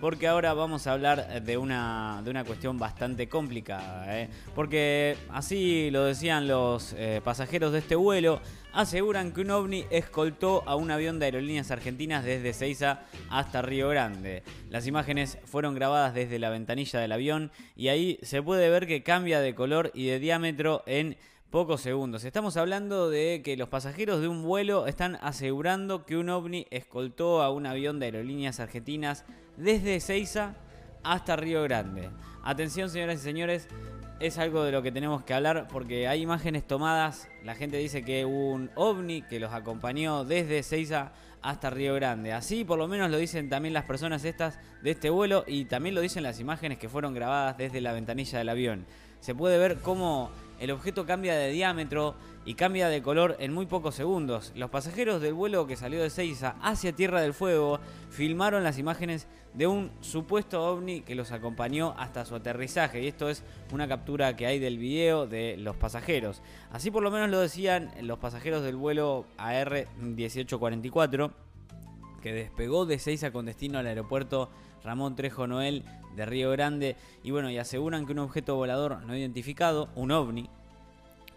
porque ahora vamos a hablar de una, de una cuestión bastante complicada. ¿eh? Porque así lo decían los eh, pasajeros de este vuelo, aseguran que un ovni escoltó a un avión de aerolíneas argentinas desde Ceiza hasta Río Grande. Las imágenes fueron grabadas desde la ventanilla del avión y ahí se puede ver que cambia de color y de diámetro en pocos segundos. Estamos hablando de que los pasajeros de un vuelo están asegurando que un ovni escoltó a un avión de aerolíneas argentinas desde Ceiza hasta Río Grande. Atención señoras y señores, es algo de lo que tenemos que hablar porque hay imágenes tomadas, la gente dice que un ovni que los acompañó desde Ceiza hasta Río Grande. Así por lo menos lo dicen también las personas estas de este vuelo y también lo dicen las imágenes que fueron grabadas desde la ventanilla del avión. Se puede ver cómo el objeto cambia de diámetro y cambia de color en muy pocos segundos. Los pasajeros del vuelo que salió de Ceiza hacia Tierra del Fuego filmaron las imágenes de un supuesto ovni que los acompañó hasta su aterrizaje. Y esto es una captura que hay del video de los pasajeros. Así por lo menos lo decían los pasajeros del vuelo AR1844 que despegó de Ceiza con destino al aeropuerto Ramón Trejo Noel de Río Grande y bueno, y aseguran que un objeto volador no identificado, un ovni,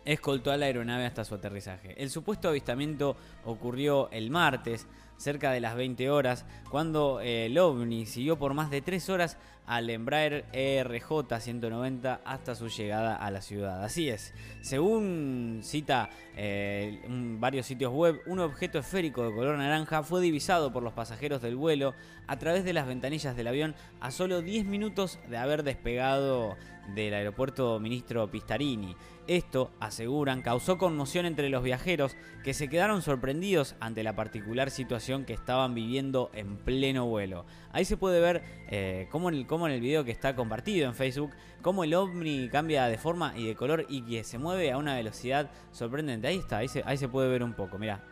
escoltó a la aeronave hasta su aterrizaje. El supuesto avistamiento ocurrió el martes, cerca de las 20 horas, cuando eh, el ovni siguió por más de 3 horas al Embraer ERJ 190 hasta su llegada a la ciudad. Así es, según cita eh, varios sitios web, un objeto esférico de color naranja fue divisado por los pasajeros del vuelo a través de las ventanillas del avión a solo 10 minutos de haber despegado del aeropuerto ministro Pistarini. Esto, aseguran, causó conmoción entre los viajeros que se quedaron sorprendidos ante la particular situación que estaban viviendo en pleno vuelo. Ahí se puede ver eh, cómo, en el, cómo en el video que está compartido en Facebook, cómo el ovni cambia de forma y de color y que se mueve a una velocidad sorprendente. Ahí está, ahí se, ahí se puede ver un poco, mira.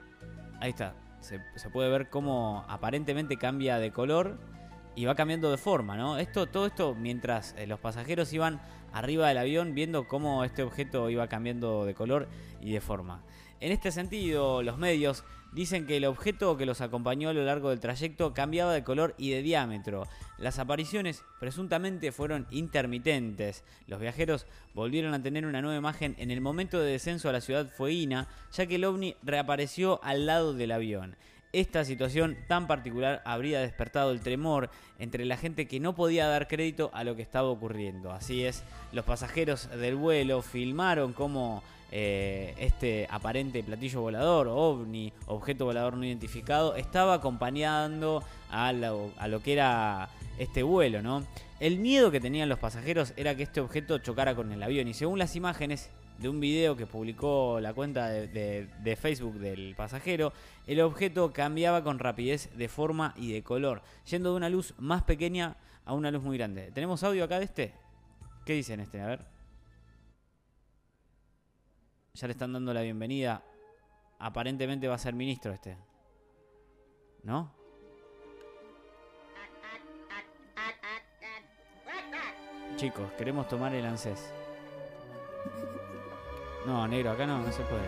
Ahí está, se puede ver cómo aparentemente cambia de color y va cambiando de forma, ¿no? Esto, todo esto mientras eh, los pasajeros iban arriba del avión viendo cómo este objeto iba cambiando de color y de forma. En este sentido, los medios dicen que el objeto que los acompañó a lo largo del trayecto cambiaba de color y de diámetro. Las apariciones presuntamente fueron intermitentes. Los viajeros volvieron a tener una nueva imagen en el momento de descenso a la ciudad fueguina, ya que el ovni reapareció al lado del avión. Esta situación tan particular habría despertado el tremor entre la gente que no podía dar crédito a lo que estaba ocurriendo. Así es, los pasajeros del vuelo filmaron cómo eh, este aparente platillo volador, ovni, objeto volador no identificado, estaba acompañando a lo, a lo que era este vuelo, ¿no? El miedo que tenían los pasajeros era que este objeto chocara con el avión y según las imágenes de un video que publicó la cuenta de, Facebook del pasajero, el objeto cambiaba con rapidez de forma y de color, yendo de una luz más pequeña a una luz muy grande. ¿Tenemos audio acá de este? ¿Qué dicen este? A ver. Ya le están dando la bienvenida. Aparentemente va a ser ministro este. ¿No? Chicos, queremos tomar el ANSES. No, negro, acá no, no se puede.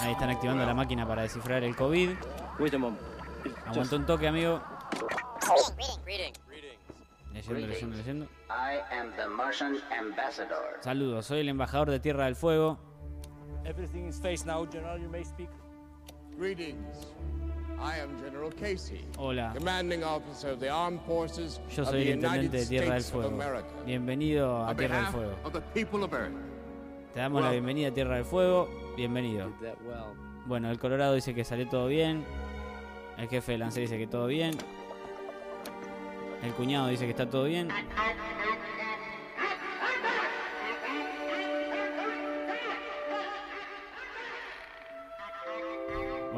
Ahí están activando la máquina para descifrar el COVID. Aguanta un toque, amigo. Leyendo, leyendo, leyendo. Saludos, soy el embajador de Tierra del Fuego. Everything is face now, General. You may speak. Greetings. I am General Casey, Hola, commanding officer of the armed forces yo of soy the el intendente United de Tierra del States of Fuego. America. Bienvenido a Tierra del Fuego. Te damos la bienvenida a Tierra del Fuego. Bienvenido. Bueno, el Colorado dice que salió todo bien. El jefe de Lance dice que todo bien. El cuñado dice que está todo bien.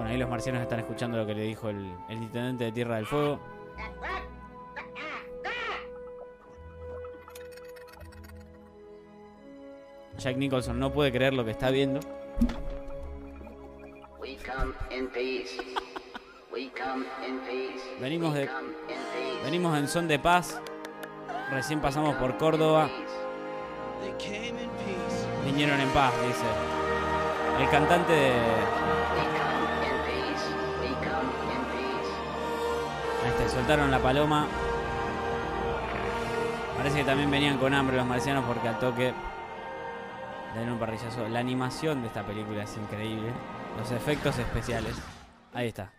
Bueno, ahí los marcianos están escuchando lo que le dijo el, el intendente de Tierra del Fuego. Jack Nicholson no puede creer lo que está viendo. We come in peace. We come in peace. Venimos de-. Venimos en son de paz. Recién pasamos por Córdoba. Vinieron en paz, dice. El cantante de. Ahí soltaron la paloma. Parece que también venían con hambre los marcianos porque al toque le un parrillazo. La animación de esta película es increíble. Los efectos especiales. Ahí está.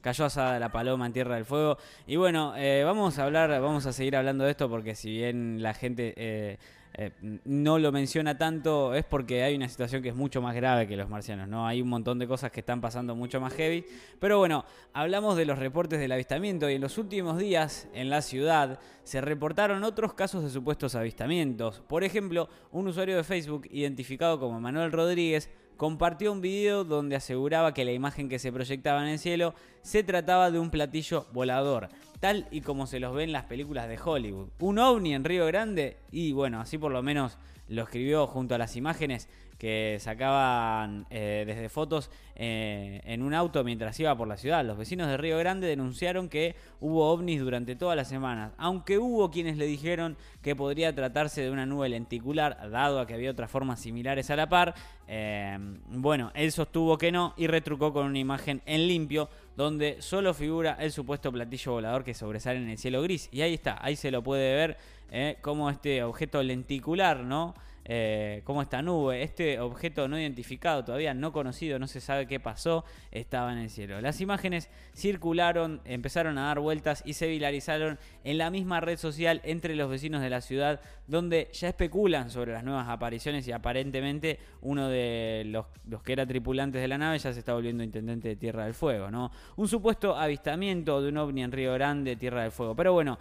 Cayó asada la paloma en Tierra del Fuego. Y bueno, eh, vamos a hablar, vamos a seguir hablando de esto porque si bien la gente eh, eh, no lo menciona tanto, es porque hay una situación que es mucho más grave que los marcianos, ¿no? Hay un montón de cosas que están pasando mucho más heavy. Pero bueno, hablamos de los reportes del avistamiento y en los últimos días en la ciudad se reportaron otros casos de supuestos avistamientos. Por ejemplo, un usuario de Facebook identificado como Manuel Rodríguez compartió un video donde aseguraba que la imagen que se proyectaba en el cielo se trataba de un platillo volador, tal y como se los ve en las películas de Hollywood. Un ovni en Río Grande y bueno, así por lo menos lo escribió junto a las imágenes que sacaban eh, desde fotos eh, en un auto mientras iba por la ciudad. Los vecinos de Río Grande denunciaron que hubo ovnis durante todas las semanas, aunque hubo quienes le dijeron que podría tratarse de una nube lenticular, dado a que había otras formas similares a la par. Eh, bueno, él sostuvo que no y retrucó con una imagen en limpio donde solo figura el supuesto platillo volador que sobresale en el cielo gris. Y ahí está, ahí se lo puede ver como este objeto lenticular, ¿no? Eh, como esta nube, este objeto no identificado, todavía no conocido, no se sabe qué pasó, estaba en el cielo. Las imágenes circularon, empezaron a dar vueltas y se viralizaron en la misma red social entre los vecinos de la ciudad, donde ya especulan sobre las nuevas apariciones y aparentemente uno de los, los que era tripulantes de la nave ya se está volviendo intendente de Tierra del Fuego, ¿no? Un supuesto avistamiento de un ovni en Río Grande, Tierra del Fuego. Pero bueno,